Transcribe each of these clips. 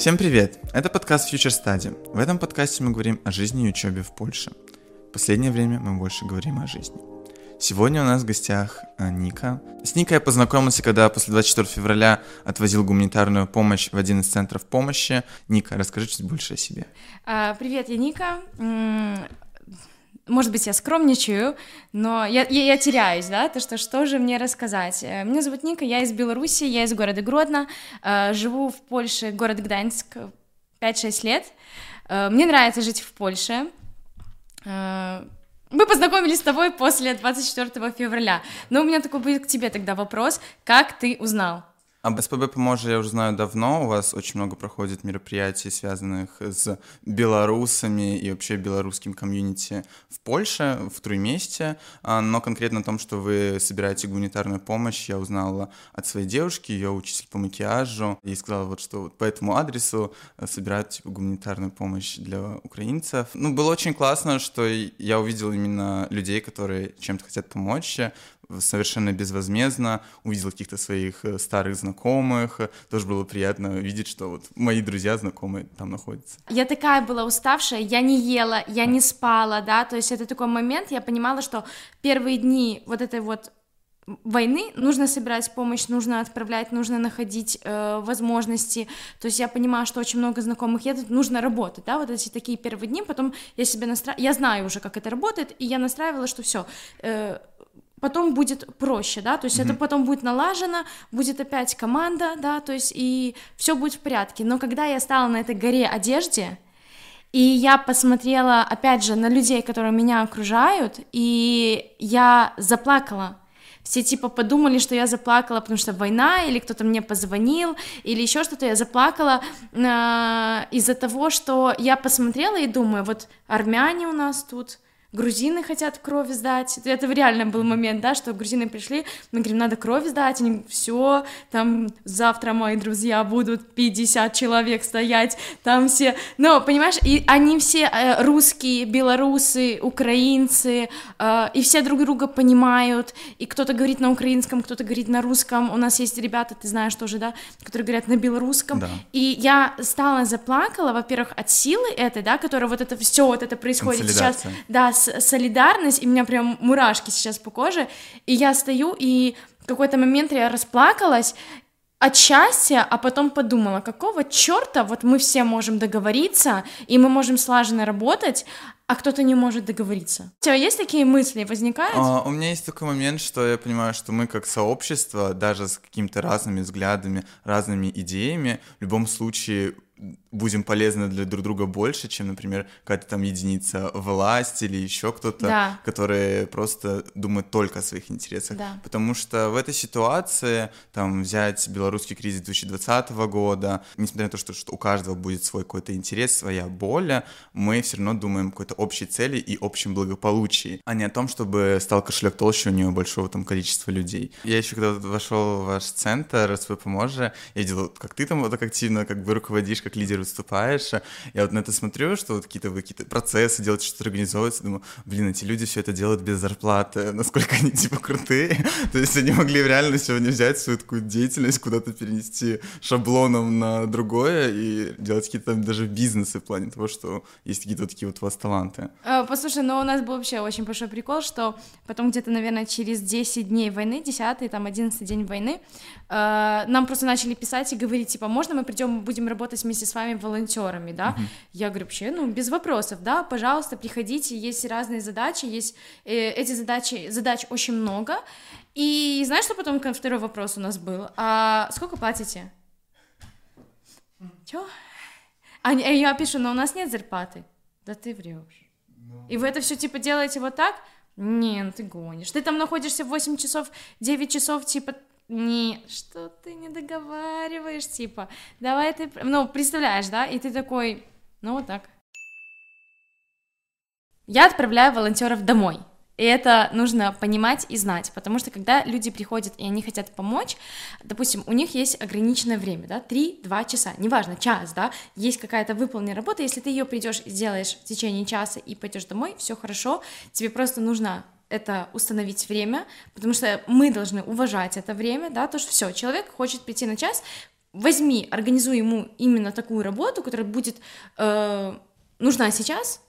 Всем привет! Это подкаст Future Study. В этом подкасте мы говорим о жизни и учебе в Польше. В последнее время мы больше говорим о жизни. Сегодня у нас в гостях э, Ника. С Никой я познакомился, когда после 24 февраля отвозил гуманитарную помощь в один из центров помощи. Ника, расскажи чуть больше о себе. А, привет, я Ника. Может быть, я скромничаю, но я, я, я теряюсь, да, то что, что же мне рассказать. Э, меня зовут Ника, я из Беларуси, я из города Гродно, э, живу в Польше, город Гданьск, 5-6 лет. Мне нравится жить в Польше. Мы познакомились с тобой после 24 февраля. Но у меня такой будет к тебе тогда вопрос. Как ты узнал? Об СПБ «Поможе» я уже знаю давно. У вас очень много проходит мероприятий, связанных с белорусами и вообще белорусским комьюнити в Польше, в Труйместе. А, но конкретно о том, что вы собираете гуманитарную помощь, я узнала от своей девушки, ее учитель по макияжу, и сказала вот, что вот по этому адресу э, собирают типа, гуманитарную помощь для украинцев. Ну, было очень классно, что я увидел именно людей, которые чем-то хотят помочь совершенно безвозмездно, увидел каких-то своих э, старых знакомых, тоже было приятно видеть, что вот мои друзья, знакомые там находятся. Я такая была уставшая, я не ела, я не спала, да, то есть это такой момент, я понимала, что первые дни вот этой вот войны нужно собирать помощь, нужно отправлять, нужно находить э, возможности. То есть я понимаю, что очень много знакомых едут, нужно работать, да, вот эти такие первые дни. Потом я себе настраиваю, я знаю уже, как это работает, и я настраивала, что все. Э, потом будет проще, да, то есть mm-hmm. это потом будет налажено, будет опять команда, да, то есть и все будет в порядке. Но когда я стала на этой горе одежде, и я посмотрела, опять же, на людей, которые меня окружают, и я заплакала. Все типа подумали, что я заплакала, потому что война, или кто-то мне позвонил, или еще что-то. Я заплакала э, из-за того, что я посмотрела и думаю, вот армяне у нас тут, грузины хотят кровь сдать. Это реально был момент, да, что грузины пришли, мы говорим, надо кровь сдать, они все, там завтра мои друзья будут 50 человек стоять, там все, ну, понимаешь, и они все э, русские, белорусы, украинцы, э, и все друг друга понимают, и кто-то говорит на украинском, кто-то говорит на русском, у нас есть ребята, ты знаешь тоже, да, которые говорят на белорусском, да. и я стала заплакала, во-первых, от силы этой, да, которая вот это все вот это происходит сейчас, да, солидарность, и у меня прям мурашки сейчас по коже, и я стою, и в какой-то момент я расплакалась, от счастья, а потом подумала, какого черта вот мы все можем договориться, и мы можем слаженно работать, а кто-то не может договориться. У тебя есть такие мысли, возникают? А, у меня есть такой момент, что я понимаю, что мы как сообщество, даже с какими-то разными взглядами, разными идеями, в любом случае будем полезны для друг друга больше, чем, например, какая-то там единица власти или еще кто-то, да. которые просто думают только о своих интересах. Да. Потому что в этой ситуации, там, взять белорусский кризис 2020 года, несмотря на то, что, что у каждого будет свой какой-то интерес, своя боль, мы все равно думаем о какой-то общей цели и общем благополучии, а не о том, чтобы стал кошелек толще у него большого там количества людей. Я еще когда вошел в ваш центр, свой поможе, я видел, как ты там вот так активно как бы руководишь, как лидер выступаешь. Я вот на это смотрю, что вот какие-то вы какие-то процессы делаете, что-то организовывается, думаю, блин, эти люди все это делают без зарплаты, насколько они типа крутые. То есть они могли реально сегодня взять свою такую деятельность, куда-то перенести шаблоном на другое и делать какие-то даже бизнесы в плане того, что есть какие-то такие вот у вас таланты. А, послушай, ну у нас был вообще очень большой прикол, что потом где-то, наверное, через 10 дней войны, 10 там 11 день войны, а, нам просто начали писать и говорить, типа, можно мы придем, будем работать вместе с вами волонтерами, да? Uh-huh. Я говорю, вообще, ну, без вопросов, да, пожалуйста, приходите, есть разные задачи, есть э, эти задачи, задач очень много. И знаешь, что потом второй вопрос у нас был? А сколько платите? Чё? А я пишу, но у нас нет зарплаты. Да ты врешь. No. И вы это все типа делаете вот так? Нет, ты гонишь. Ты там находишься 8 часов, 9 часов, типа, не, что ты не договариваешь, типа, давай ты, ну, представляешь, да, и ты такой, ну, вот так. Я отправляю волонтеров домой. И это нужно понимать и знать, потому что когда люди приходят и они хотят помочь, допустим, у них есть ограниченное время, да, 3-2 часа, неважно, час, да, есть какая-то выполненная работа, если ты ее придешь и сделаешь в течение часа и пойдешь домой, все хорошо, тебе просто нужно это установить время, потому что мы должны уважать это время, да, то, что все, человек хочет прийти на час, возьми, организуй ему именно такую работу, которая будет э, нужна сейчас,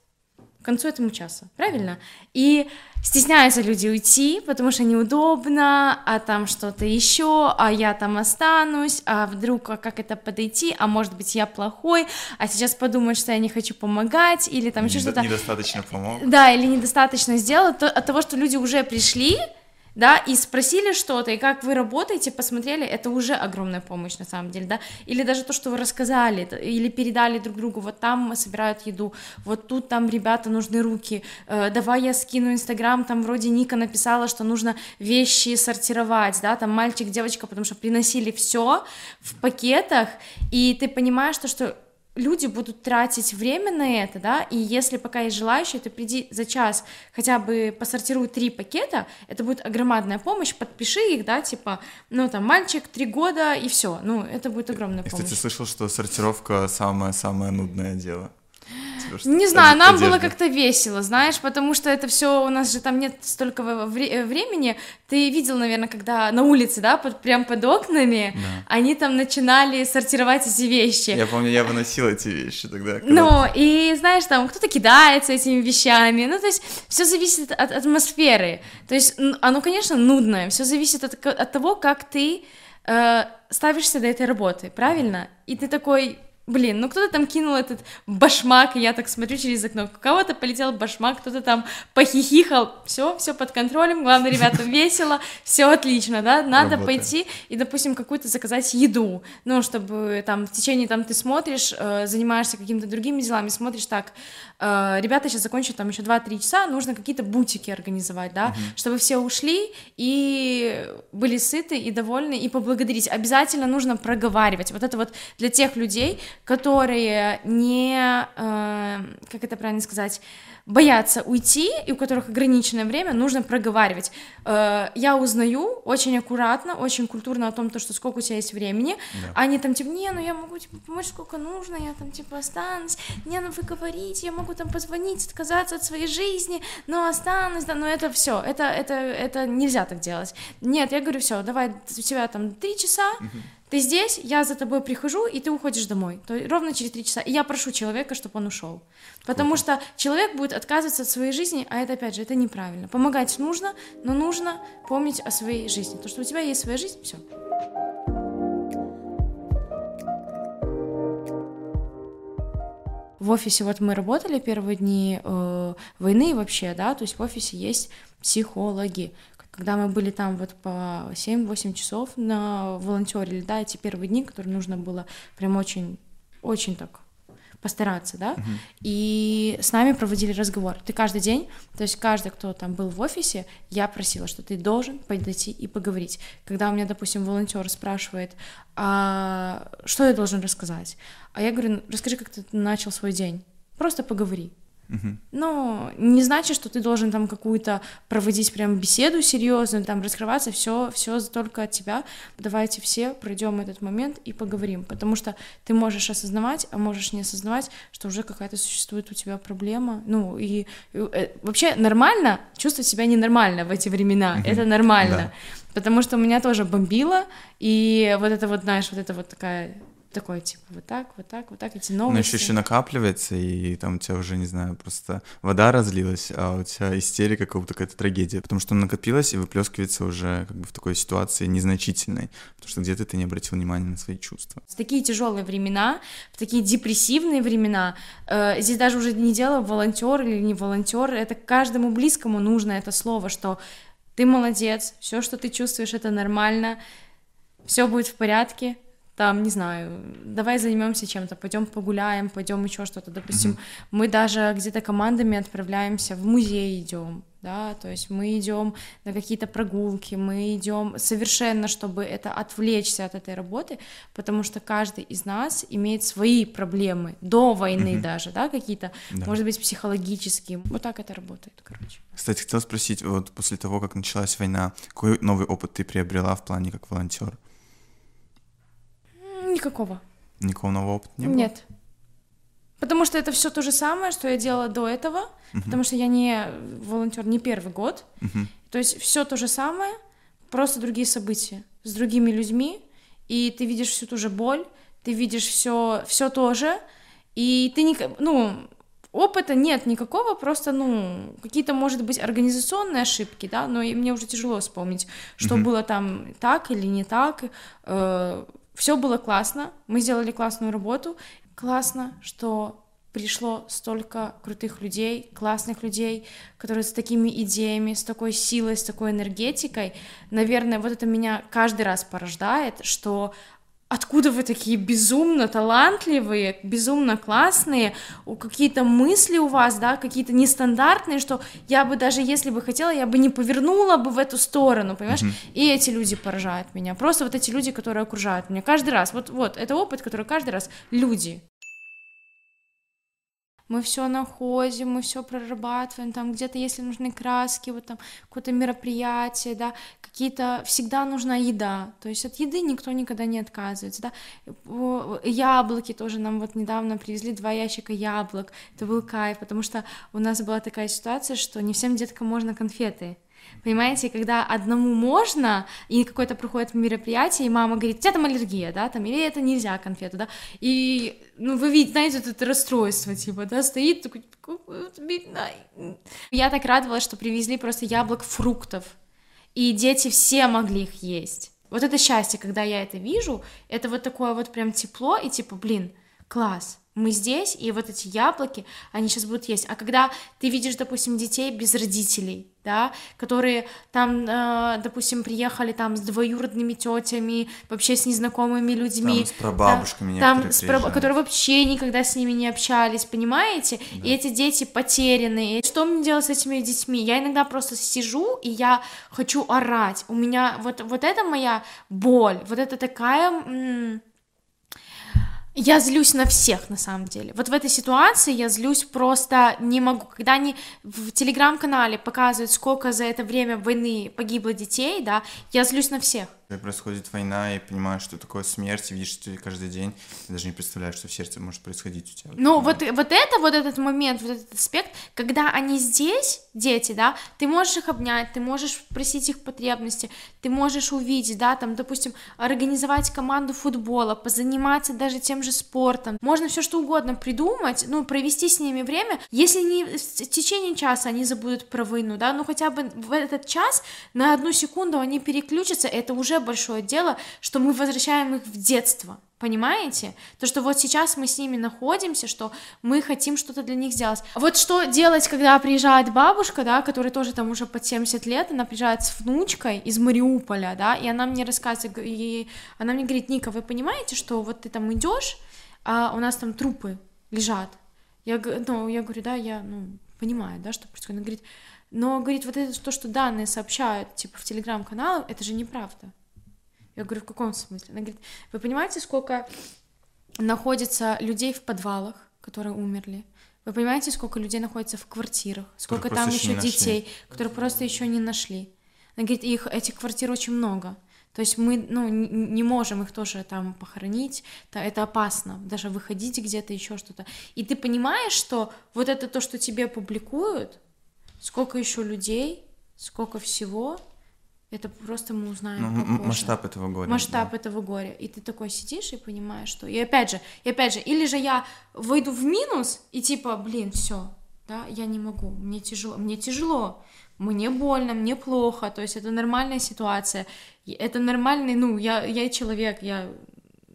к концу этому часа, правильно? И стесняются люди уйти, потому что неудобно, а там что-то еще, а я там останусь, а вдруг а как это подойти, а может быть я плохой, а сейчас подумают, что я не хочу помогать, или там еще что-то. Недостаточно помог. Да, или недостаточно сделал, то, от того, что люди уже пришли, да, и спросили что-то, и как вы работаете, посмотрели, это уже огромная помощь на самом деле, да, или даже то, что вы рассказали, или передали друг другу, вот там собирают еду, вот тут там ребята нужны руки, э, давай я скину Инстаграм, там вроде Ника написала, что нужно вещи сортировать, да, там мальчик, девочка, потому что приносили все в пакетах, и ты понимаешь то, что люди будут тратить время на это, да, и если пока есть желающие, то приди за час, хотя бы посортируй три пакета, это будет огромная помощь, подпиши их, да, типа, ну, там, мальчик, три года, и все, ну, это будет огромная помощь. Я, кстати, слышал, что сортировка самое-самое нудное дело. Не знаю, нам было как-то весело, знаешь, потому что это все у нас же там нет столько вре- времени. Ты видел, наверное, когда на улице, да, под, прям под окнами, да. они там начинали сортировать эти вещи. Я помню, я выносила эти вещи тогда. Ну, и знаешь, там кто-то кидается этими вещами, ну, то есть все зависит от атмосферы. То есть оно, конечно, нудное, все зависит от, от того, как ты э, ставишься до этой работы, правильно? И ты такой Блин, ну кто-то там кинул этот башмак, и я так смотрю через окно, у кого-то полетел башмак, кто-то там похихихал, все, все под контролем, главное, ребята, весело, все отлично, да, надо Работаем. пойти и, допустим, какую-то заказать еду, ну, чтобы там в течение, там, ты смотришь, э, занимаешься какими-то другими делами, смотришь так, э, ребята сейчас закончат там еще 2-3 часа, нужно какие-то бутики организовать, да, угу. чтобы все ушли и были сыты и довольны, и поблагодарить, обязательно нужно проговаривать, вот это вот для тех людей, которые не, э, как это правильно сказать, боятся уйти, и у которых ограниченное время, нужно проговаривать. Э, я узнаю очень аккуратно, очень культурно о том, то, что сколько у тебя есть времени. Да. Они там типа, не, ну я могу типа, помочь сколько нужно, я там типа останусь, не, ну вы говорите, я могу там позвонить, отказаться от своей жизни, но останусь, да, но это все, это, это, это нельзя так делать. Нет, я говорю, все, давай, у тебя там три часа, угу ты здесь, я за тобой прихожу, и ты уходишь домой. То есть ровно через три часа. И я прошу человека, чтобы он ушел. Потому что человек будет отказываться от своей жизни, а это, опять же, это неправильно. Помогать нужно, но нужно помнить о своей жизни. То, что у тебя есть своя жизнь, все. В офисе вот мы работали первые дни э, войны вообще, да, то есть в офисе есть психологи, когда мы были там вот по 7-8 часов на волонтере, да, эти первые дни, которые нужно было прям очень, очень так постараться, да, uh-huh. и с нами проводили разговор. Ты каждый день, то есть каждый, кто там был в офисе, я просила, что ты должен подойти и поговорить. Когда у меня, допустим, волонтер спрашивает, а что я должен рассказать, а я говорю, расскажи, как ты начал свой день, просто поговори. Угу. Но не значит, что ты должен там какую-то проводить прям беседу серьезную, там раскрываться, все, все только от тебя. Давайте все пройдем этот момент и поговорим, потому что ты можешь осознавать, а можешь не осознавать, что уже какая-то существует у тебя проблема. Ну и, и э, вообще нормально чувствовать себя ненормально в эти времена, угу. это нормально. Да. Потому что у меня тоже бомбило, и вот это вот, знаешь, вот это вот такая такой, типа, вот так, вот так, вот так, эти новости. Но еще еще накапливается, и там у тебя уже, не знаю, просто вода разлилась, а у тебя истерика, как будто какая-то трагедия, потому что накопилось и выплескивается уже как бы в такой ситуации незначительной, потому что где-то ты не обратил внимания на свои чувства. В такие тяжелые времена, в такие депрессивные времена, э, здесь даже уже не дело волонтер или не волонтер, это каждому близкому нужно это слово, что ты молодец, все, что ты чувствуешь, это нормально, все будет в порядке, там, не знаю, давай займемся чем-то, пойдем погуляем, пойдем еще что-то. Допустим, mm-hmm. мы даже где-то командами отправляемся в музей идем, да, то есть мы идем на какие-то прогулки, мы идем совершенно, чтобы это отвлечься от этой работы, потому что каждый из нас имеет свои проблемы до войны mm-hmm. даже, да, какие-то, да. может быть, психологические. Вот так это работает, короче. Кстати, хотел спросить, вот после того, как началась война, какой новый опыт ты приобрела в плане как волонтер? Никакого. Никакого нового опыта не было? Нет. Потому что это все то же самое, что я делала до этого, uh-huh. потому что я не волонтер не первый год. Uh-huh. То есть все то же самое, просто другие события с другими людьми. и ты видишь всю ту же боль, ты видишь все, все то же, и ты не, ну, опыта нет никакого, просто, ну, какие-то, может быть, организационные ошибки, да, но и мне уже тяжело вспомнить, что mm-hmm. было там так или не так. Э, все было классно, мы сделали классную работу, классно, что пришло столько крутых людей, классных людей, которые с такими идеями, с такой силой, с такой энергетикой. Наверное, вот это меня каждый раз порождает, что откуда вы такие безумно талантливые, безумно классные, какие-то мысли у вас, да, какие-то нестандартные, что я бы даже если бы хотела, я бы не повернула бы в эту сторону, понимаешь? Mm-hmm. И эти люди поражают меня, просто вот эти люди, которые окружают меня каждый раз, вот, вот, это опыт, который каждый раз люди, мы все находим, мы все прорабатываем, там где-то, если нужны краски, вот там какое-то мероприятие, да, какие-то, всегда нужна еда, то есть от еды никто никогда не отказывается, да, яблоки тоже нам вот недавно привезли два ящика яблок, это был кайф, потому что у нас была такая ситуация, что не всем деткам можно конфеты, Понимаете, когда одному можно, и какое-то проходит мероприятие, и мама говорит, у тебя там аллергия, да, там, или это нельзя конфету, да, и, ну, вы видите, знаете, это расстройство, типа, да, стоит такой, я так радовалась, что привезли просто яблок, фруктов, и дети все могли их есть. Вот это счастье, когда я это вижу, это вот такое вот прям тепло, и типа, блин, класс, мы здесь, и вот эти яблоки, они сейчас будут есть. А когда ты видишь, допустим, детей без родителей, да, которые там, э, допустим, приехали там с двоюродными тетями, вообще с незнакомыми людьми. Там с прабабушками да, там с праб... которые вообще никогда с ними не общались, понимаете? Да. И эти дети потерянные. Что мне делать с этими детьми? Я иногда просто сижу, и я хочу орать. У меня вот, вот это моя боль, вот это такая... Я злюсь на всех, на самом деле. Вот в этой ситуации я злюсь просто не могу. Когда они в телеграм-канале показывают, сколько за это время войны погибло детей, да, я злюсь на всех. Когда происходит война, и понимаешь, что такое смерть, видишь это каждый день, ты даже не представляешь, что в сердце может происходить у тебя. Ну, вот, вот это, вот этот момент, вот этот аспект, когда они здесь, дети, да, ты можешь их обнять, ты можешь просить их потребности, ты можешь увидеть, да, там, допустим, организовать команду футбола, позаниматься даже тем же спортом, можно все что угодно придумать, ну, провести с ними время, если не в течение часа они забудут про войну, да, ну, хотя бы в этот час на одну секунду они переключатся, это уже большое дело, что мы возвращаем их в детство. Понимаете? То, что вот сейчас мы с ними находимся, что мы хотим что-то для них сделать. Вот что делать, когда приезжает бабушка, да, которая тоже там уже под 70 лет, она приезжает с внучкой из Мариуполя, да, и она мне рассказывает, и она мне говорит, Ника, вы понимаете, что вот ты там идешь, а у нас там трупы лежат. Я, ну, я говорю, да, я, ну, понимаю, да, что происходит. Она говорит, но, говорит, вот это то, что данные сообщают, типа, в телеграм-каналах, это же неправда. Я говорю, в каком смысле? Она говорит, вы понимаете, сколько находится людей в подвалах, которые умерли? Вы понимаете, сколько людей находится в квартирах? Сколько там еще детей, которые просто еще не нашли? Она говорит, их, этих квартир очень много. То есть мы ну, не можем их тоже там похоронить, это опасно, даже выходить где-то, еще что-то. И ты понимаешь, что вот это то, что тебе публикуют, сколько еще людей, сколько всего, это просто мы узнаем ну, попозже. Масштаб этого горя. Масштаб да. этого горя. И ты такой сидишь и понимаешь, что... И опять же, и опять же, или же я выйду в минус и типа, блин, все, да, я не могу, мне тяжело, мне тяжело, мне больно, мне плохо, то есть это нормальная ситуация, это нормальный, ну, я, я человек, я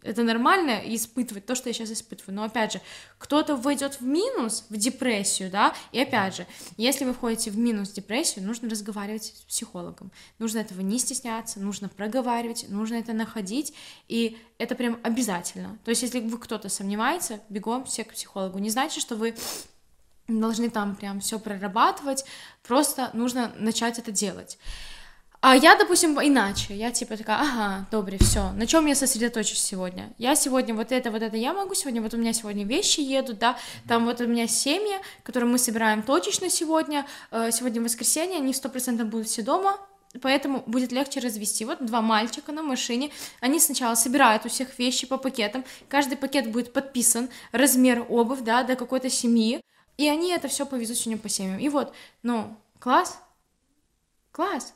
это нормально испытывать то, что я сейчас испытываю. Но опять же, кто-то войдет в минус, в депрессию, да, и опять же, если вы входите в минус, в депрессию, нужно разговаривать с психологом. Нужно этого не стесняться, нужно проговаривать, нужно это находить, и это прям обязательно. То есть, если вы кто-то сомневается, бегом все к психологу. Не значит, что вы должны там прям все прорабатывать, просто нужно начать это делать. А я, допустим, иначе. Я типа такая, ага, добре, все. На чем я сосредоточусь сегодня? Я сегодня вот это, вот это я могу сегодня. Вот у меня сегодня вещи едут, да. Там вот у меня семьи, которые мы собираем точечно сегодня. Э, сегодня воскресенье, они сто процентов будут все дома. Поэтому будет легче развести. Вот два мальчика на машине. Они сначала собирают у всех вещи по пакетам. Каждый пакет будет подписан, размер обувь, да, до какой-то семьи. И они это все повезут сегодня по семьям. И вот, ну, класс, класс.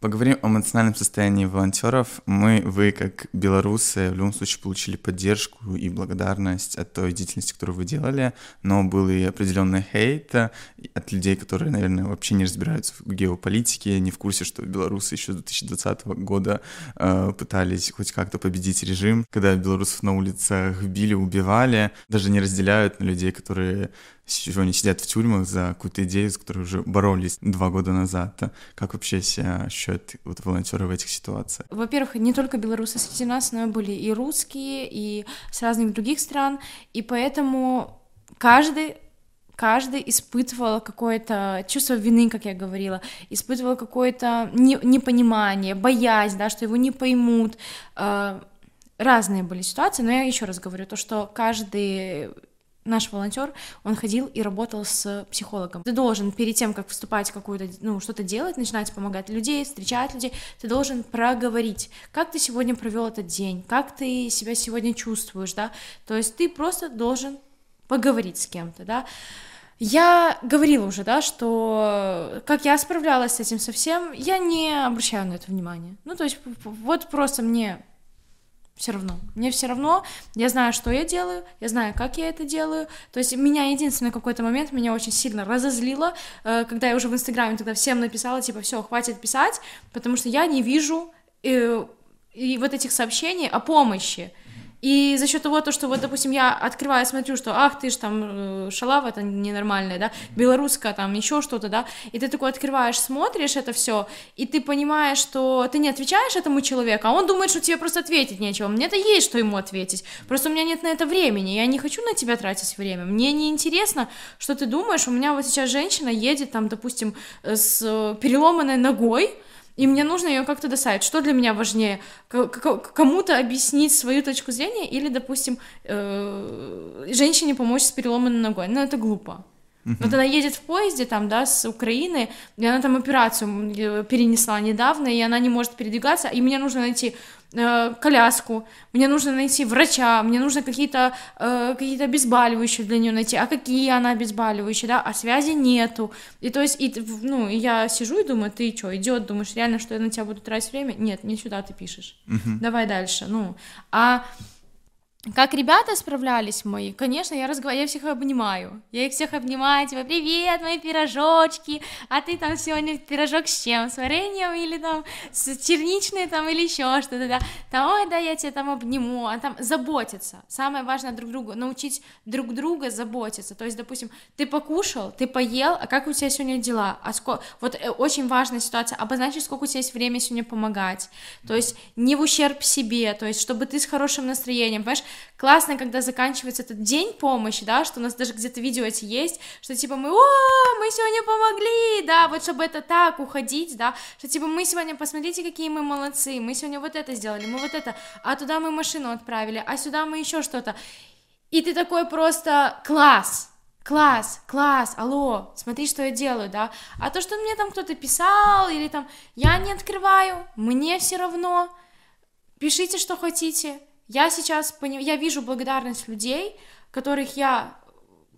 Поговорим о эмоциональном состоянии волонтеров. Мы, вы, как белорусы, в любом случае получили поддержку и благодарность от той деятельности, которую вы делали, но был и определенный хейт от людей, которые, наверное, вообще не разбираются в геополитике, не в курсе, что белорусы еще с 2020 года э, пытались хоть как-то победить режим, когда белорусов на улицах били, убивали, даже не разделяют на людей, которые сегодня сидят в тюрьмах за какую-то идею, с которой уже боролись два года назад. Как вообще себя ощущают вот волонтеры в этих ситуациях? Во-первых, не только белорусы среди нас, но и были и русские, и с разных других стран, и поэтому каждый каждый испытывал какое-то чувство вины, как я говорила, испытывал какое-то не, непонимание, боязнь, да, что его не поймут. Э, разные были ситуации, но я еще раз говорю, то, что каждый наш волонтер, он ходил и работал с психологом. Ты должен перед тем, как вступать в какую-то, ну, что-то делать, начинать помогать людей, встречать людей, ты должен проговорить, как ты сегодня провел этот день, как ты себя сегодня чувствуешь, да, то есть ты просто должен поговорить с кем-то, да. Я говорила уже, да, что как я справлялась с этим совсем, я не обращаю на это внимание. Ну, то есть вот просто мне все равно. Мне все равно, я знаю, что я делаю, я знаю, как я это делаю. То есть меня единственный какой-то момент меня очень сильно разозлило, э, когда я уже в Инстаграме тогда всем написала, типа, все, хватит писать, потому что я не вижу и, э, и вот этих сообщений о помощи. И за счет того, то, что вот, допустим, я открываю, смотрю, что, ах, ты ж там э, шалава, это ненормальная, да, белорусская, там еще что-то, да, и ты такой открываешь, смотришь это все, и ты понимаешь, что ты не отвечаешь этому человеку, а он думает, что тебе просто ответить нечего. Мне-то есть, что ему ответить, просто у меня нет на это времени, я не хочу на тебя тратить время, мне не интересно, что ты думаешь, у меня вот сейчас женщина едет там, допустим, с переломанной ногой, и мне нужно ее как-то достать. Что для меня важнее? Кому-то объяснить свою точку зрения или, допустим, э, женщине помочь с переломанной ногой? Ну, это глупо. Uh-huh. Вот она едет в поезде там, да, с Украины, и она там операцию э, перенесла недавно, и она не может передвигаться, и мне нужно найти э, коляску, мне нужно найти врача, мне нужно какие-то э, какие-то обезболивающие для нее найти, а какие она обезболивающие, да, а связи нету, и то есть, и, ну, я сижу и думаю, ты что, идет, думаешь, реально, что я на тебя буду тратить время? Нет, не сюда ты пишешь, uh-huh. давай дальше, ну, а как ребята справлялись мои, конечно, я разговариваю, я всех обнимаю, я их всех обнимаю, типа, привет, мои пирожочки, а ты там сегодня пирожок с чем, с вареньем или там с черничной там или еще что-то, да, там, ой, да, я тебя там обниму, а там заботиться, самое важное друг другу, научить друг друга заботиться, то есть, допустим, ты покушал, ты поел, а как у тебя сегодня дела, а сколько, вот э, очень важная ситуация, обозначить, сколько у тебя есть время сегодня помогать, то есть не в ущерб себе, то есть, чтобы ты с хорошим настроением, понимаешь, классно, когда заканчивается этот день помощи, да, что у нас даже где-то видео эти есть, что типа мы, о, мы сегодня помогли, да, вот чтобы это так уходить, да, что типа мы сегодня, посмотрите, какие мы молодцы, мы сегодня вот это сделали, мы вот это, а туда мы машину отправили, а сюда мы еще что-то, и ты такой просто класс, класс, класс, алло, смотри, что я делаю, да, а то, что мне там кто-то писал, или там, я не открываю, мне все равно, пишите, что хотите, я сейчас понимаю, я вижу благодарность людей, которых я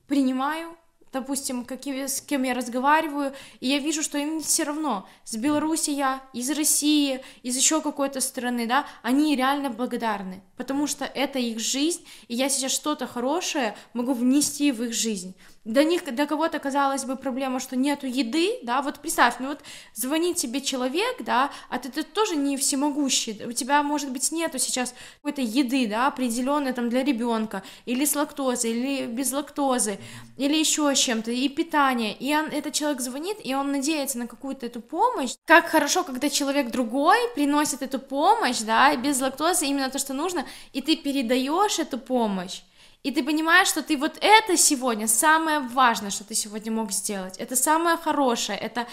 принимаю, допустим, какие, с кем я разговариваю, и я вижу, что им все равно, с Беларуси я, из России, из еще какой-то страны, да, они реально благодарны, потому что это их жизнь, и я сейчас что-то хорошее могу внести в их жизнь. Для них, для кого-то казалось бы проблема, что нету еды, да, вот представь, ну вот звонит тебе человек, да, а ты, ты тоже не всемогущий, у тебя, может быть, нету сейчас какой-то еды, да, определенной там для ребенка, или с лактозой, или без лактозы, или еще чем-то, и питание, и он, этот человек звонит, и он надеется на какую-то эту помощь. Как хорошо, когда человек другой приносит эту помощь, да, без лактозы, именно то, что нужно, и ты передаешь эту помощь, и ты понимаешь, что ты вот это сегодня самое важное, что ты сегодня мог сделать. Это самое хорошее, это,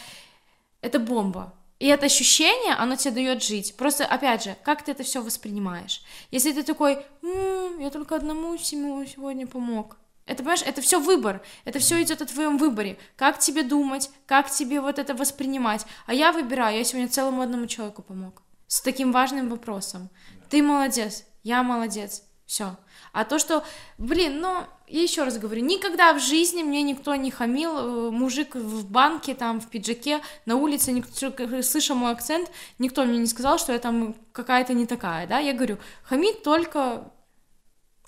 это бомба. И это ощущение, оно тебе дает жить. Просто, опять же, как ты это все воспринимаешь? Если ты такой, м-м, я только одному сегодня помог. Это, понимаешь, это все выбор, это все идет о твоем выборе. Как тебе думать, как тебе вот это воспринимать. А я выбираю, я сегодня целому одному человеку помог. С таким важным вопросом. Ты молодец, я молодец, Все. А то, что, блин, ну, я еще раз говорю, никогда в жизни мне никто не хамил, э, мужик в банке, там, в пиджаке, на улице, никто, слыша мой акцент, никто мне не сказал, что я там какая-то не такая, да, я говорю, хамит только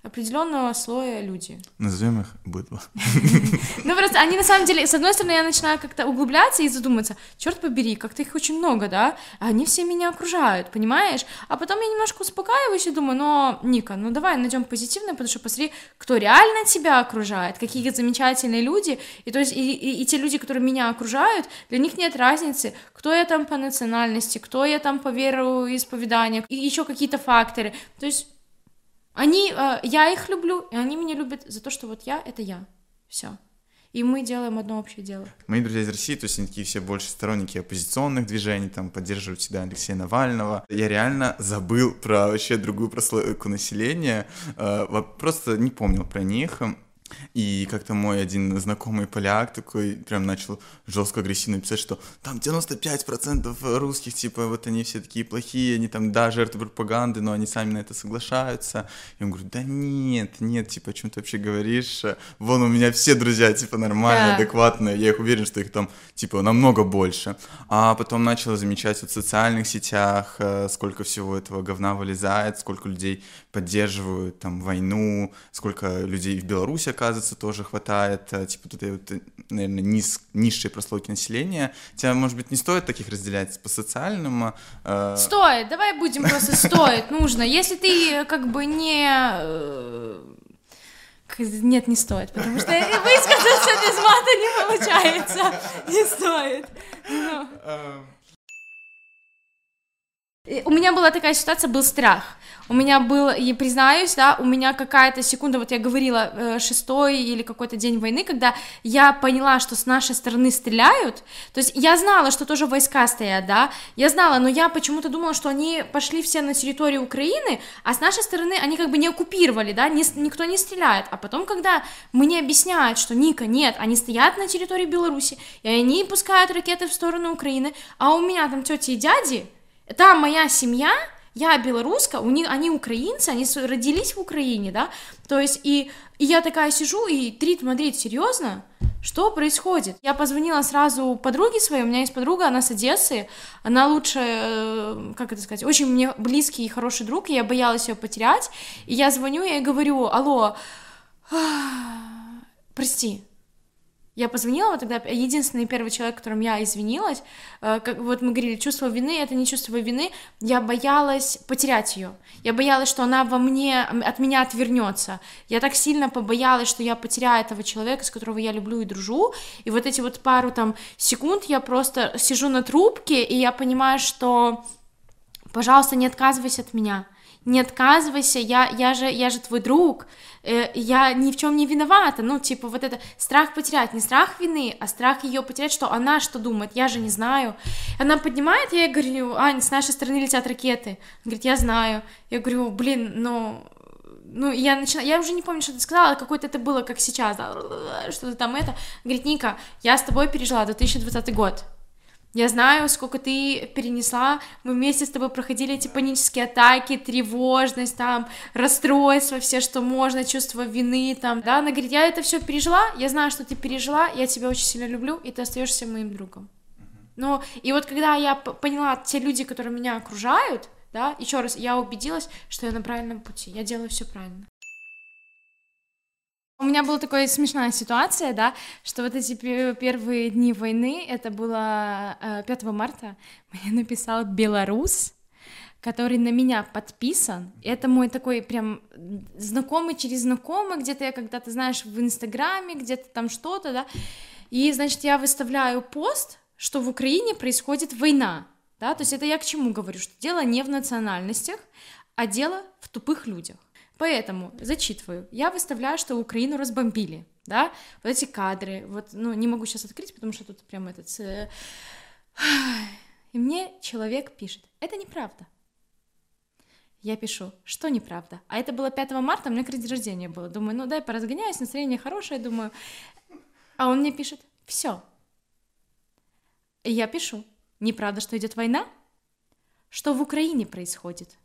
определенного слоя люди. Назовем их быдло. Ну, просто они на самом деле, с одной стороны, я начинаю как-то углубляться и задуматься, черт побери, как-то их очень много, да, а они все меня окружают, понимаешь? А потом я немножко успокаиваюсь и думаю, но, Ника, ну давай найдем позитивное, потому что посмотри, кто реально тебя окружает, какие замечательные люди, и то есть и, и, и те люди, которые меня окружают, для них нет разницы, кто я там по национальности, кто я там по вероисповеданию, и еще какие-то факторы, то есть они, э, я их люблю, и они меня любят за то, что вот я — это я. Все. И мы делаем одно общее дело. Мои друзья из России, то есть они такие все больше сторонники оппозиционных движений, там поддерживают всегда Алексея Навального. Я реально забыл про вообще другую прослойку населения, э, просто не помнил про них. И как-то мой один знакомый поляк такой прям начал жестко агрессивно писать, что там 95% русских, типа, вот они все такие плохие, они там, да, жертвы пропаганды, но они сами на это соглашаются. И он говорит, да нет, нет, типа, о чем ты вообще говоришь? Вон у меня все друзья, типа, нормальные, да. адекватные, я их уверен, что их там, типа, намного больше. А потом начал замечать вот в социальных сетях, э, сколько всего этого говна вылезает, сколько людей поддерживают там войну, сколько людей в Беларуси, оказывается, тоже хватает, э, типа тут, вот, наверное, низ, низшие прослойки населения. Тебя, может быть, не стоит таких разделять по социальным? Э... Стоит, давай будем просто стоит, нужно. Если ты как бы не... Э, нет, не стоит, потому что высказаться без мата не получается. Не стоит. Но... Эм, у меня была такая ситуация, был страх. У меня был, и признаюсь, да, у меня какая-то секунда, вот я говорила, э, шестой или какой-то день войны, когда я поняла, что с нашей стороны стреляют, то есть я знала, что тоже войска стоят, да, я знала, но я почему-то думала, что они пошли все на территорию Украины, а с нашей стороны они как бы не оккупировали, да, не, никто не стреляет, а потом, когда мне объясняют, что Ника, нет, они стоят на территории Беларуси, и они пускают ракеты в сторону Украины, а у меня там тети и дяди, там моя семья, я белоруска, у них, они украинцы, они родились в Украине, да, то есть, и, и я такая сижу, и Трит Мадрид, серьезно? Что происходит? Я позвонила сразу подруге своей, у меня есть подруга, она с Одессы, она лучшая, э, как это сказать, очень мне близкий и хороший друг, и я боялась ее потерять, и я звоню ей говорю, алло, прости, я позвонила, вот тогда единственный первый человек, которым я извинилась, э, как вот мы говорили, чувство вины это не чувство вины, я боялась потерять ее, я боялась, что она во мне от меня отвернется, я так сильно побоялась, что я потеряю этого человека, с которого я люблю и дружу, и вот эти вот пару там секунд я просто сижу на трубке и я понимаю, что, пожалуйста, не отказывайся от меня, не отказывайся, я, я, же, я же твой друг, э, я ни в чем не виновата, ну, типа, вот это страх потерять, не страх вины, а страх ее потерять, что она что думает, я же не знаю. Она поднимает, я ей говорю, Ань, с нашей стороны летят ракеты. Она говорит, я знаю. Я говорю, блин, ну, ну, я начала, я уже не помню, что ты сказала, какое-то это было, как сейчас, да, что-то там это. Говорит, Ника, я с тобой пережила 2020 год, я знаю, сколько ты перенесла. Мы вместе с тобой проходили эти панические атаки, тревожность, там, расстройство, все, что можно, чувство вины, там, да. Она говорит, я это все пережила, я знаю, что ты пережила, я тебя очень сильно люблю, и ты остаешься моим другом. Ну, и вот когда я поняла те люди, которые меня окружают, да, еще раз, я убедилась, что я на правильном пути, я делаю все правильно. У меня была такая смешная ситуация, да, что вот эти первые дни войны, это было 5 э, марта, мне написал белорус, который на меня подписан. Это мой такой прям знакомый через знакомый, где-то я когда-то, знаешь, в Инстаграме, где-то там что-то, да. И, значит, я выставляю пост, что в Украине происходит война, да, то есть это я к чему говорю, что дело не в национальностях, а дело в тупых людях. Поэтому зачитываю. Я выставляю, что Украину разбомбили, да, вот эти кадры, вот, ну, не могу сейчас открыть, потому что тут прям этот... Э, и мне человек пишет, это неправда. Я пишу, что неправда. А это было 5 марта, у меня день рождения было. Думаю, ну дай поразгоняюсь, настроение хорошее, думаю. А он мне пишет, все. И я пишу, неправда, что идет война? Что в Украине происходит?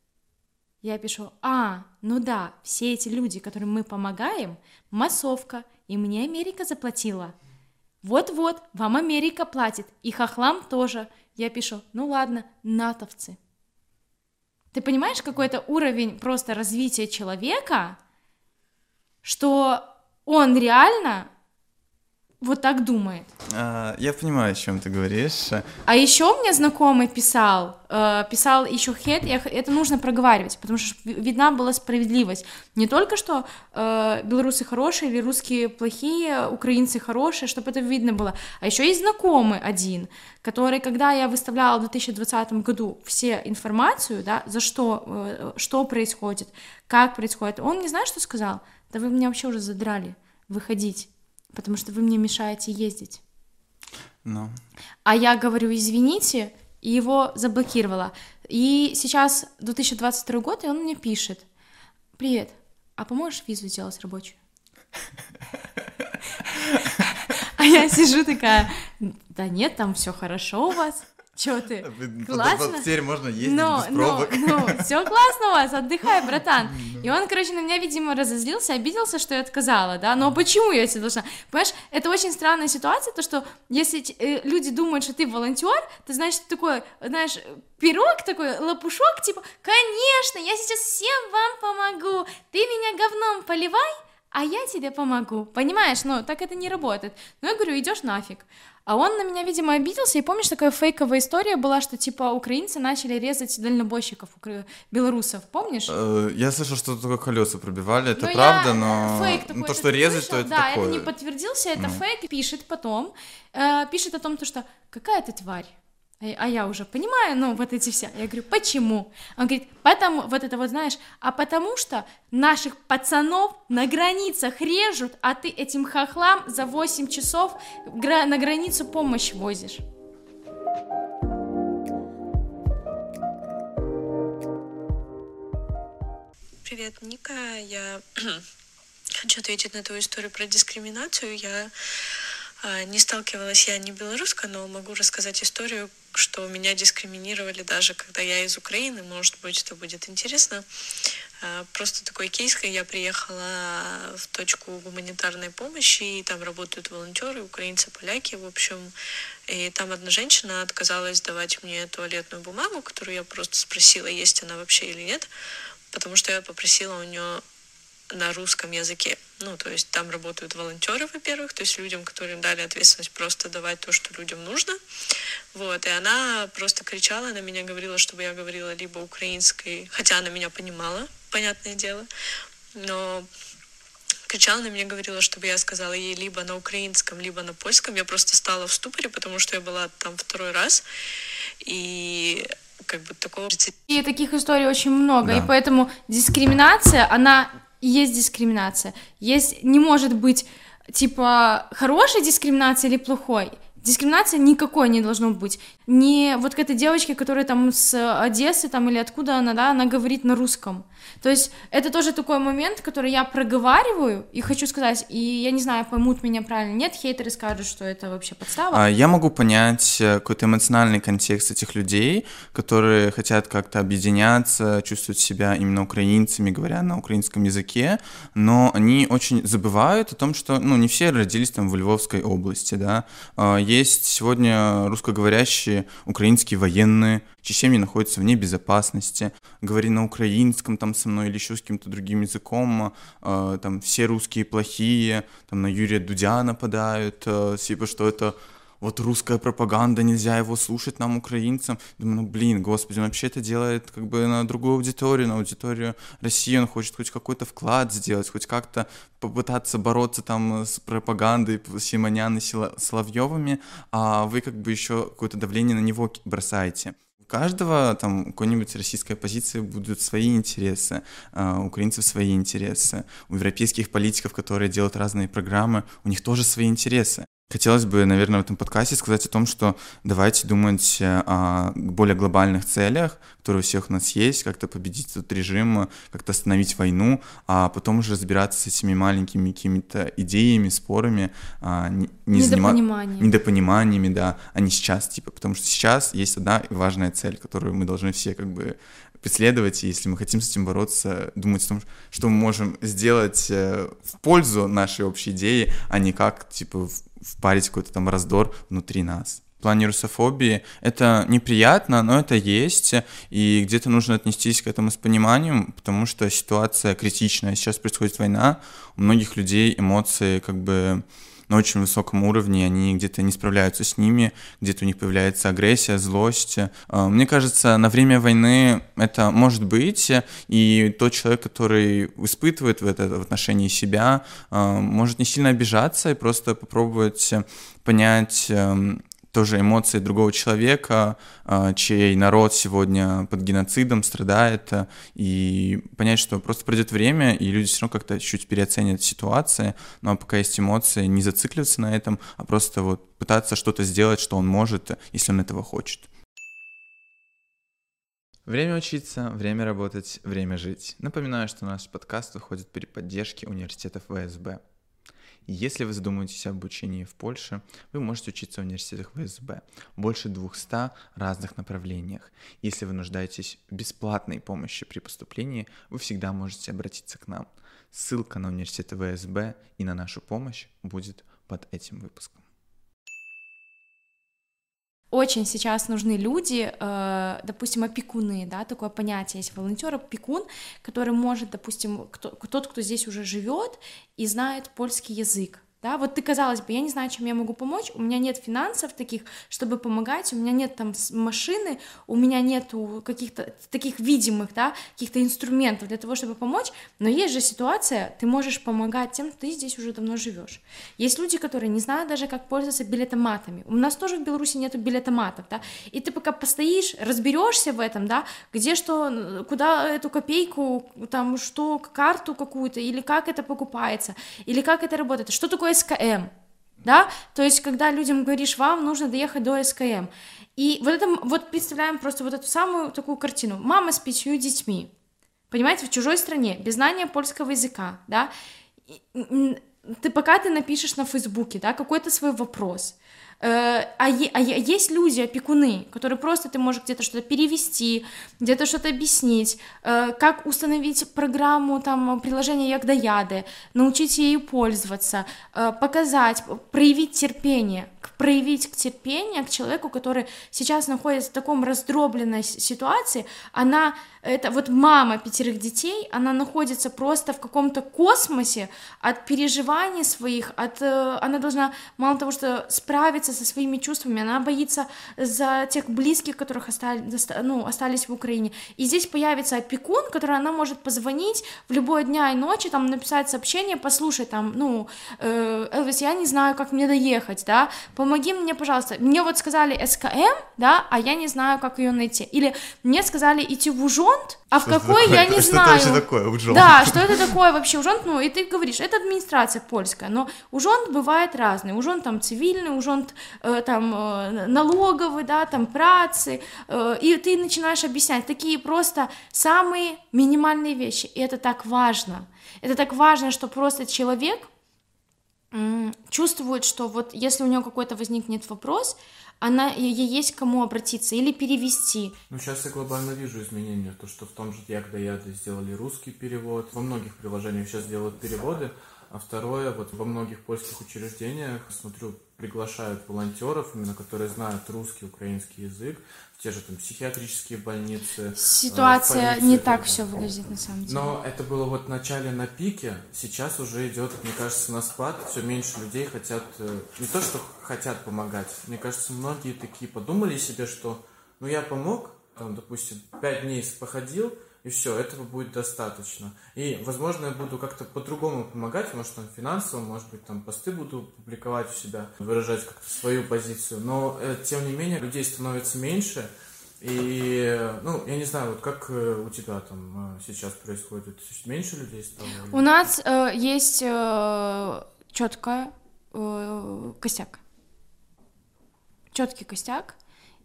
Я пишу, а, ну да, все эти люди, которым мы помогаем, массовка, и мне Америка заплатила. Вот-вот, вам Америка платит, и хохлам тоже. Я пишу, ну ладно, натовцы. Ты понимаешь, какой это уровень просто развития человека, что он реально вот так думает. А, я понимаю, о чем ты говоришь. А еще у меня знакомый писал, э, писал еще хет, это нужно проговаривать, потому что видна была справедливость. Не только что э, белорусы хорошие или русские плохие, украинцы хорошие, чтобы это видно было, а еще есть знакомый один, который, когда я выставляла в 2020 году все информацию, да, за что, э, что происходит, как происходит, он не знает, что сказал? Да вы меня вообще уже задрали выходить потому что вы мне мешаете ездить. No. А я говорю, извините, и его заблокировала. И сейчас 2022 год, и он мне пишет, привет, а поможешь визу сделать рабочую? А я сижу такая, да нет, там все хорошо у вас. Чё ты? Классно? Теперь можно ездить но, без пробок. Ну, ну, все классно у вас, отдыхай, братан. И он, короче, на меня, видимо, разозлился, обиделся, что я отказала, да, но почему я тебе должна? Понимаешь, это очень странная ситуация, то, что если э, люди думают, что ты волонтер, ты значит, такой, знаешь, пирог такой, лопушок, типа, конечно, я сейчас всем вам помогу, ты меня говном поливай, а я тебе помогу, понимаешь, ну, так это не работает. Ну, я говорю, идешь нафиг. А он на меня, видимо, обиделся, и помнишь, такая фейковая история была, что, типа, украинцы начали резать дальнобойщиков, белорусов, помнишь? Э, я слышал, что только колеса пробивали, это ну, правда, но фейк такой, ну, то, что резать, слышал, то это да, такое. это не подтвердился, это ну. фейк, пишет потом, э, пишет о том, то, что какая ты тварь, а я уже понимаю, ну, вот эти все. Я говорю, почему? Он говорит, потому, вот это вот, знаешь, а потому что наших пацанов на границах режут, а ты этим хохлам за 8 часов на границу помощь возишь. Привет, Ника. Я хочу ответить на твою историю про дискриминацию. Я а, не сталкивалась я не белоруска, но могу рассказать историю, что меня дискриминировали даже когда я из Украины. Может быть, это будет интересно. А, просто такой кейс, я приехала в точку гуманитарной помощи, и там работают волонтеры, украинцы, поляки, в общем. И там одна женщина отказалась давать мне туалетную бумагу, которую я просто спросила, есть она вообще или нет, потому что я попросила у нее на русском языке. Ну, то есть там работают волонтеры, во-первых, то есть людям, которым дали ответственность просто давать то, что людям нужно. Вот, и она просто кричала на меня, говорила, чтобы я говорила либо украинской, хотя она меня понимала, понятное дело, но кричала на меня, говорила, чтобы я сказала ей либо на украинском, либо на польском. Я просто стала в ступоре, потому что я была там второй раз. И как бы такого... И таких историй очень много, да. и поэтому дискриминация, она есть дискриминация. Есть, не может быть, типа, хорошей дискриминации или плохой. Дискриминации никакой не должно быть. Не вот к этой девочке, которая там с Одессы там или откуда она, да, она говорит на русском. То есть это тоже такой момент, который я проговариваю и хочу сказать, и я не знаю, поймут меня правильно, нет, хейтеры скажут, что это вообще подстава. А, я могу понять э, какой-то эмоциональный контекст этих людей, которые хотят как-то объединяться, чувствовать себя именно украинцами, говоря на украинском языке, но они очень забывают о том, что, ну, не все родились там в Львовской области, да. Есть сегодня русскоговорящие украинские военные, Чечения находится вне безопасности, говори на украинском там со мной или еще с каким-то другим языком, э, там все русские плохие, там на Юрия Дудя нападают, э, типа что это вот русская пропаганда, нельзя его слушать нам, украинцам. Думаю, ну блин, господи, он вообще это делает как бы на другую аудиторию, на аудиторию России, он хочет хоть какой-то вклад сделать, хоть как-то попытаться бороться там с пропагандой Симонян и Соловьевыми, а вы как бы еще какое-то давление на него бросаете каждого там какой-нибудь российской оппозиции будут свои интересы, а, у украинцев свои интересы, у европейских политиков, которые делают разные программы, у них тоже свои интересы. Хотелось бы, наверное, в этом подкасте сказать о том, что давайте думать о более глобальных целях, которые у всех у нас есть, как-то победить этот режим, как-то остановить войну, а потом уже разбираться с этими маленькими какими-то идеями, спорами, а, не, не недопониманиями. недопониманиями, да, а не сейчас, типа, потому что сейчас есть одна важная цель, которую мы должны все как бы преследовать, и если мы хотим с этим бороться, думать о том, что мы можем сделать э, в пользу нашей общей идеи, а не как, типа, впарить какой-то там раздор внутри нас. В плане русофобии это неприятно, но это есть, и где-то нужно отнестись к этому с пониманием, потому что ситуация критичная. Сейчас происходит война, у многих людей эмоции как бы на очень высоком уровне, они где-то не справляются с ними, где-то у них появляется агрессия, злость. А, мне кажется, на время войны это может быть, и тот человек, который испытывает в это в отношении себя, а, может не сильно обижаться и просто попробовать понять эм, тоже эмоции другого человека, а, чей народ сегодня под геноцидом страдает, а, и понять, что просто пройдет время, и люди все равно как-то чуть переоценят ситуации, но пока есть эмоции, не зацикливаться на этом, а просто вот пытаться что-то сделать, что он может, если он этого хочет. Время учиться, время работать, время жить. Напоминаю, что наш подкаст выходит при поддержке университетов ВСБ. Если вы задумываетесь об обучении в Польше, вы можете учиться в университетах ВСБ, больше 200 разных направлениях. Если вы нуждаетесь в бесплатной помощи при поступлении, вы всегда можете обратиться к нам. Ссылка на университет ВСБ и на нашу помощь будет под этим выпуском очень сейчас нужны люди, э, допустим, опекуны, да, такое понятие есть волонтер, опекун, который может, допустим, кто, тот, кто здесь уже живет и знает польский язык, да, вот ты, казалось бы, я не знаю, чем я могу помочь, у меня нет финансов таких, чтобы помогать, у меня нет там машины, у меня нет каких-то таких видимых, да, каких-то инструментов для того, чтобы помочь, но есть же ситуация, ты можешь помогать тем, ты здесь уже давно живешь. Есть люди, которые не знают даже, как пользоваться билетоматами. У нас тоже в Беларуси нету билетоматов, да, и ты пока постоишь, разберешься в этом, да, где что, куда эту копейку, там, что, карту какую-то, или как это покупается, или как это работает, что такое СКМ, да, то есть когда людям говоришь, вам нужно доехать до СКМ, и вот это, вот представляем просто вот эту самую такую картину, мама с пятью детьми, понимаете, в чужой стране, без знания польского языка, да, ты пока ты напишешь на Фейсбуке, да, какой-то свой вопрос, Э, а, а есть люди, опекуны, которые просто ты можешь где-то что-то перевести, где-то что-то объяснить, э, как установить программу, там, приложение Ягдояды, научить ею пользоваться, э, показать, проявить терпение, проявить терпение к человеку, который сейчас находится в таком раздробленной ситуации, она это вот мама пятерых детей, она находится просто в каком-то космосе от переживаний своих, от, она должна мало того, что справиться со своими чувствами, она боится за тех близких, которых остались, ну, остались в Украине. И здесь появится опекун, который она может позвонить в любое дня и ночи, там написать сообщение, послушай, там, ну, э, Элвис, я не знаю, как мне доехать, да, помоги мне, пожалуйста. Мне вот сказали СКМ, да, а я не знаю, как ее найти. Или мне сказали идти в Ужон, ужонт, а что в какой такое? я не что знаю. Что это такое ужонт? Да, что это такое вообще ужонт, ну и ты говоришь, это администрация польская, но ужонт бывает разный, ужонт там цивильный, ужонт там э, налоговый, да, там працы, э, и ты начинаешь объяснять такие просто самые минимальные вещи, и это так важно, это так важно, что просто человек чувствует, что вот если у него какой-то возникнет вопрос, она, ей есть к кому обратиться или перевести. Ну, сейчас я глобально вижу изменения. То, что в том же Ягда Яды сделали русский перевод, во многих приложениях сейчас делают переводы, а второе, вот во многих польских учреждениях, смотрю, приглашают волонтеров, именно которые знают русский, украинский язык, в те же там психиатрические больницы. Э, Ситуация полицию, не так все выглядит на самом деле. Но это было вот в начале на пике, сейчас уже идет, мне кажется, на спад, все меньше людей хотят, э, не то что хотят помогать, мне кажется, многие такие подумали себе, что ну я помог, там, допустим, пять дней походил, и все, этого будет достаточно. И, возможно, я буду как-то по-другому помогать, может, там, финансово, может быть, там, посты буду публиковать у себя, выражать как-то свою позицию, но, э, тем не менее, людей становится меньше, и, ну, я не знаю, вот как э, у тебя там э, сейчас происходит? Меньше людей стало? У нас э, есть э, четкая э, костяк. Четкий костяк,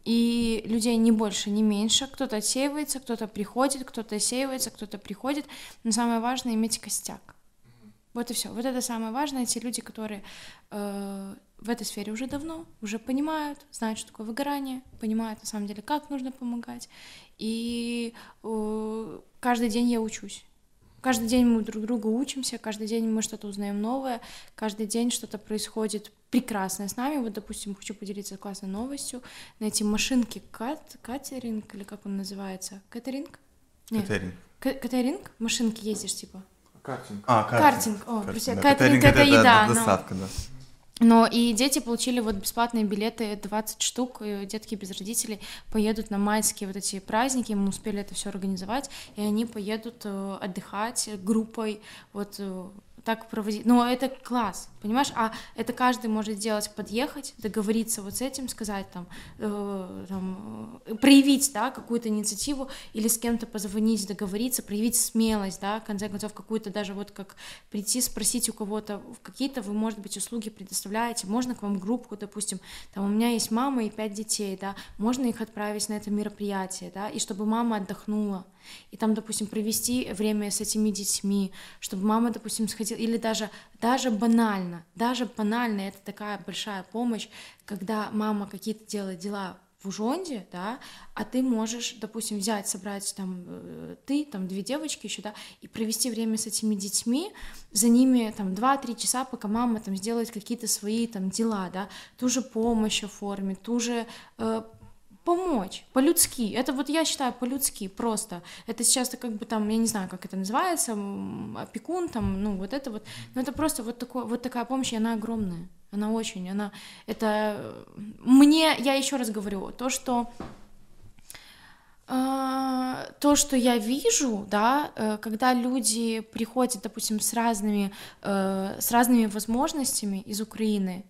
и людей не больше, не меньше. Кто-то отсеивается, кто-то приходит, кто-то отсеивается, кто-то приходит. Но самое важное иметь костяк. Вот и все. Вот это самое важное. Те люди, которые э, в этой сфере уже давно, уже понимают, знают, что такое выгорание, понимают на самом деле, как нужно помогать. И э, каждый день я учусь. Каждый день мы друг друга учимся, каждый день мы что-то узнаем новое, каждый день что-то происходит прекрасное с нами. Вот, допустим, хочу поделиться классной новостью. На эти машинки кат, катеринг, или как он называется? Катеринг? Нет. Катеринг. Катеринг? Машинки ездишь, типа? Картинг. А, картинг. Картинг. О, Картинг, да. катеринг, Катеринг это еда. да, но- доставка, да. Но и дети получили вот бесплатные билеты, 20 штук, и детки без родителей поедут на майские вот эти праздники, мы успели это все организовать, и они поедут э, отдыхать группой, вот э, так проводить. Но это класс, понимаешь? А это каждый может сделать, подъехать, договориться вот с этим, сказать там, э, там э, проявить, да, какую-то инициативу или с кем-то позвонить, договориться, проявить смелость, да, в конце концов какую-то даже вот как прийти, спросить у кого-то, какие-то вы, может быть, услуги предоставляете, можно к вам группу, допустим, там у меня есть мама и пять детей, да, можно их отправить на это мероприятие, да, и чтобы мама отдохнула, и там, допустим, провести время с этими детьми, чтобы мама, допустим, сходила, или даже, даже банально, даже банально, это такая большая помощь, когда мама какие-то делает дела в Ужонде, да, а ты можешь, допустим, взять, собрать там э, ты, там две девочки еще, да, и провести время с этими детьми, за ними там 2-3 часа, пока мама там сделает какие-то свои там дела, да, ту же помощь оформит, ту же э, помочь по-людски. Это вот я считаю по-людски просто. Это сейчас как бы там, я не знаю, как это называется, опекун там, ну вот это вот. Но это просто вот, такое, вот такая помощь, и она огромная. Она очень, она... Это э, мне, я еще раз говорю, то, что а, то, что я вижу, да, э, когда люди приходят, допустим, с разными, э, с разными возможностями из Украины,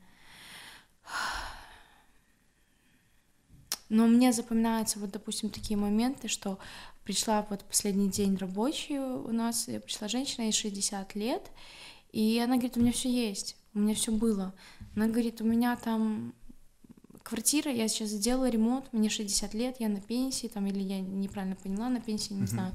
но мне запоминаются вот, допустим, такие моменты, что пришла вот последний день рабочий у нас, и пришла женщина, ей 60 лет, и она говорит, у меня все есть, у меня все было. Она говорит, у меня там квартира, я сейчас сделала ремонт, мне 60 лет, я на пенсии, там, или я неправильно поняла, на пенсии, не знаю.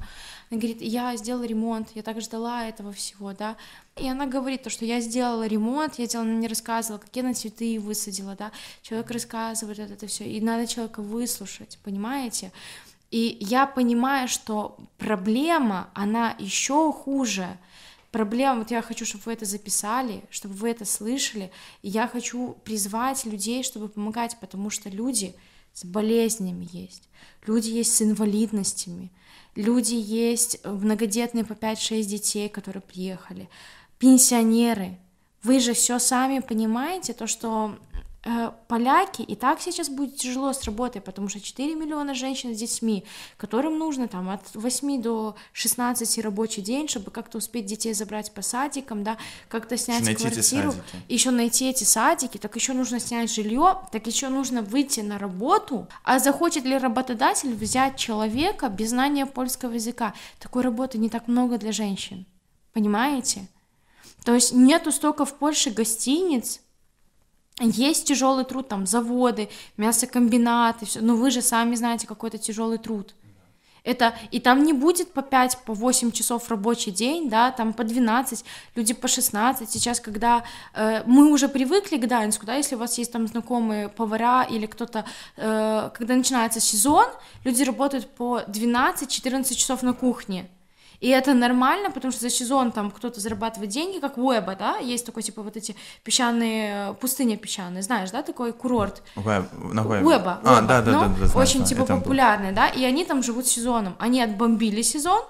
Она говорит, я сделала ремонт, я так ждала этого всего, да. И она говорит то, что я сделала ремонт, я делала, она мне рассказывала, какие она цветы высадила, да. Человек рассказывает это, это все, и надо человека выслушать, понимаете? И я понимаю, что проблема, она еще хуже, проблема, вот я хочу, чтобы вы это записали, чтобы вы это слышали, и я хочу призвать людей, чтобы помогать, потому что люди с болезнями есть, люди есть с инвалидностями, люди есть многодетные по 5-6 детей, которые приехали, пенсионеры. Вы же все сами понимаете, то, что поляки и так сейчас будет тяжело с работой, потому что 4 миллиона женщин с детьми, которым нужно там от 8 до 16 рабочий день, чтобы как-то успеть детей забрать по садикам, да, как-то снять эти квартиру, еще найти эти садики, так еще нужно снять жилье, так еще нужно выйти на работу. А захочет ли работодатель взять человека без знания польского языка? Такой работы не так много для женщин, понимаете? То есть нету столько в Польше гостиниц, есть тяжелый труд, там заводы, мясокомбинаты, все. Но вы же сами знаете, какой это тяжелый труд. Это, и там не будет по 5, по 8 часов рабочий день, да, там по 12, люди по 16. Сейчас, когда э, мы уже привыкли к Гданьску, да, если у вас есть там знакомые повара или кто-то, э, когда начинается сезон, люди работают по 12-14 часов на кухне. И это нормально, потому что за сезон там кто-то зарабатывает деньги, как Уэба, да, есть такой, типа, вот эти песчаные, пустыня песчаные, знаешь, да, такой курорт. На вебе. Уэба, А, Уэба, да, да, ну, да, да, знаю, очень, типа, там был. да, и они там живут сезоном. Они отбомбили сезон,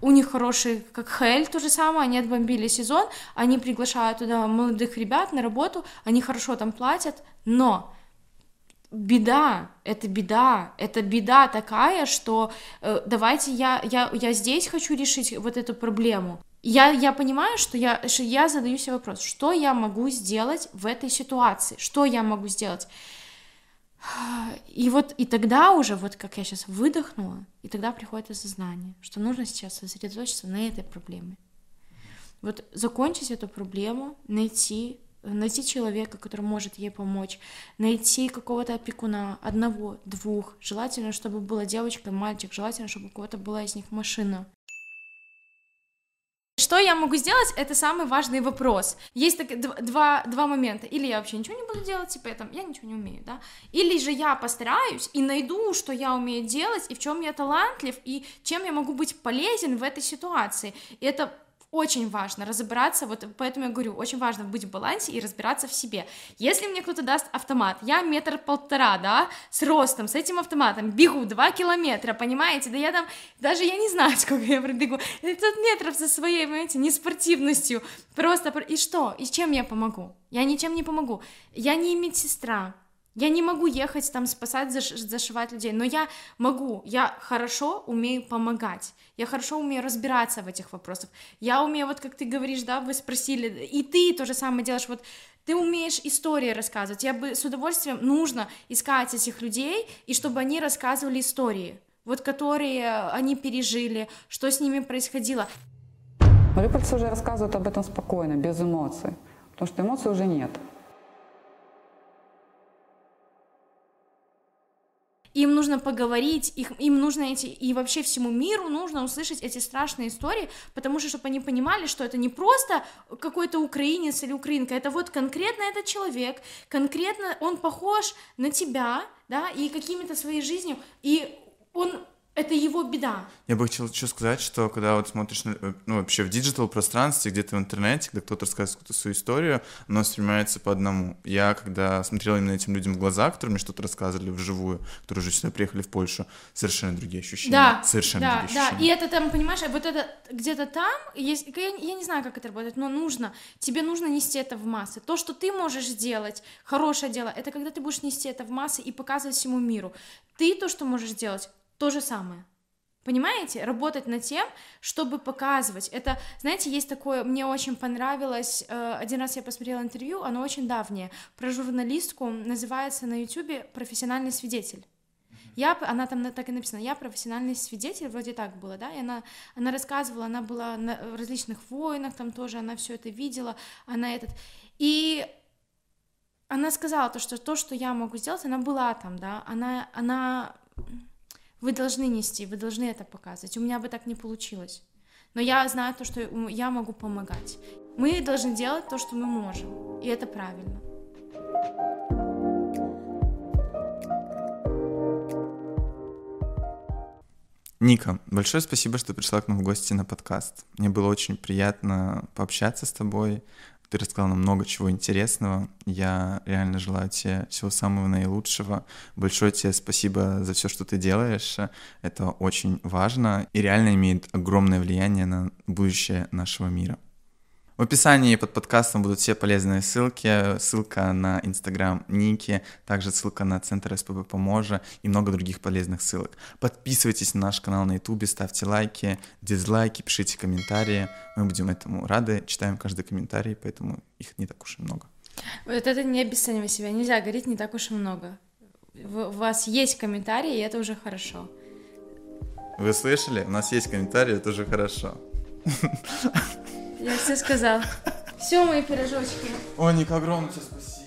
у них хороший, как Хель, то же самое, они отбомбили сезон, они приглашают туда молодых ребят на работу, они хорошо там платят, но беда, это беда, это беда такая, что э, давайте я, я, я здесь хочу решить вот эту проблему. Я, я понимаю, что я, что я задаю себе вопрос, что я могу сделать в этой ситуации, что я могу сделать. И вот и тогда уже, вот как я сейчас выдохнула, и тогда приходит осознание, что нужно сейчас сосредоточиться на этой проблеме. Вот закончить эту проблему, найти найти человека, который может ей помочь, найти какого-то опекуна, одного, двух, желательно, чтобы была девочка, мальчик, желательно, чтобы у кого-то была из них машина. Что я могу сделать, это самый важный вопрос. Есть так, два, два момента. Или я вообще ничего не буду делать, типа я, там, я ничего не умею, да. Или же я постараюсь и найду, что я умею делать, и в чем я талантлив, и чем я могу быть полезен в этой ситуации. И это очень важно разобраться, вот поэтому я говорю, очень важно быть в балансе и разбираться в себе. Если мне кто-то даст автомат, я метр полтора, да, с ростом, с этим автоматом, бегу два километра, понимаете, да я там, даже я не знаю, сколько я пробегу, 500 метров со своей, понимаете, неспортивностью, просто, и что, и чем я помогу? Я ничем не помогу, я не медсестра, я не могу ехать там спасать, заш- зашивать людей, но я могу, я хорошо умею помогать, я хорошо умею разбираться в этих вопросах, я умею, вот как ты говоришь, да, вы спросили, и ты то же самое делаешь, вот ты умеешь истории рассказывать, я бы с удовольствием нужно искать этих людей, и чтобы они рассказывали истории, вот которые они пережили, что с ними происходило. Мариупольцы уже рассказывают об этом спокойно, без эмоций, потому что эмоций уже нет. Нужно поговорить, их, им нужно эти, и вообще всему миру нужно услышать эти страшные истории, потому что, чтобы они понимали, что это не просто какой-то украинец или украинка, это вот конкретно этот человек, конкретно он похож на тебя, да, и какими-то своей жизнью, и он это его беда. Я бы хотел еще сказать, что когда вот смотришь, э, ну, вообще в digital пространстве, где-то в интернете, когда кто-то рассказывает какую-то свою историю, оно воспринимается по одному. Я, когда смотрел именно этим людям в глаза, которые мне что-то рассказывали вживую, которые уже сюда приехали в Польшу, совершенно другие ощущения. Да, совершенно да, другие да. ощущения. И это там, понимаешь, вот это где-то там, есть, я, я не знаю, как это работает, но нужно, тебе нужно нести это в массы. То, что ты можешь сделать, хорошее дело, это когда ты будешь нести это в массы и показывать всему миру. Ты то, что можешь сделать, то же самое. Понимаете? Работать над тем, чтобы показывать. Это, знаете, есть такое, мне очень понравилось, э, один раз я посмотрела интервью, оно очень давнее, про журналистку, называется на ютюбе «Профессиональный свидетель». Я, она там так и написана, я профессиональный свидетель, вроде так было, да, и она, она рассказывала, она была на различных войнах, там тоже она все это видела, она этот, и она сказала то, что то, что я могу сделать, она была там, да, она, она вы должны нести, вы должны это показывать. У меня бы так не получилось. Но я знаю то, что я могу помогать. Мы должны делать то, что мы можем. И это правильно. Ника, большое спасибо, что пришла к нам в гости на подкаст. Мне было очень приятно пообщаться с тобой, ты рассказал нам много чего интересного. Я реально желаю тебе всего самого наилучшего. Большое тебе спасибо за все, что ты делаешь. Это очень важно и реально имеет огромное влияние на будущее нашего мира. В описании под подкастом будут все полезные ссылки, ссылка на инстаграм Ники, также ссылка на центр СПБ Поможа и много других полезных ссылок. Подписывайтесь на наш канал на ютубе, ставьте лайки, дизлайки, пишите комментарии, мы будем этому рады, читаем каждый комментарий, поэтому их не так уж и много. Вот это не обесценивай себя, нельзя говорить не так уж и много. У вас есть комментарии, и это уже хорошо. Вы слышали? У нас есть комментарии, это уже хорошо. Я все сказал. Все, мои пирожочки. О, Ник, огромное тебе спасибо.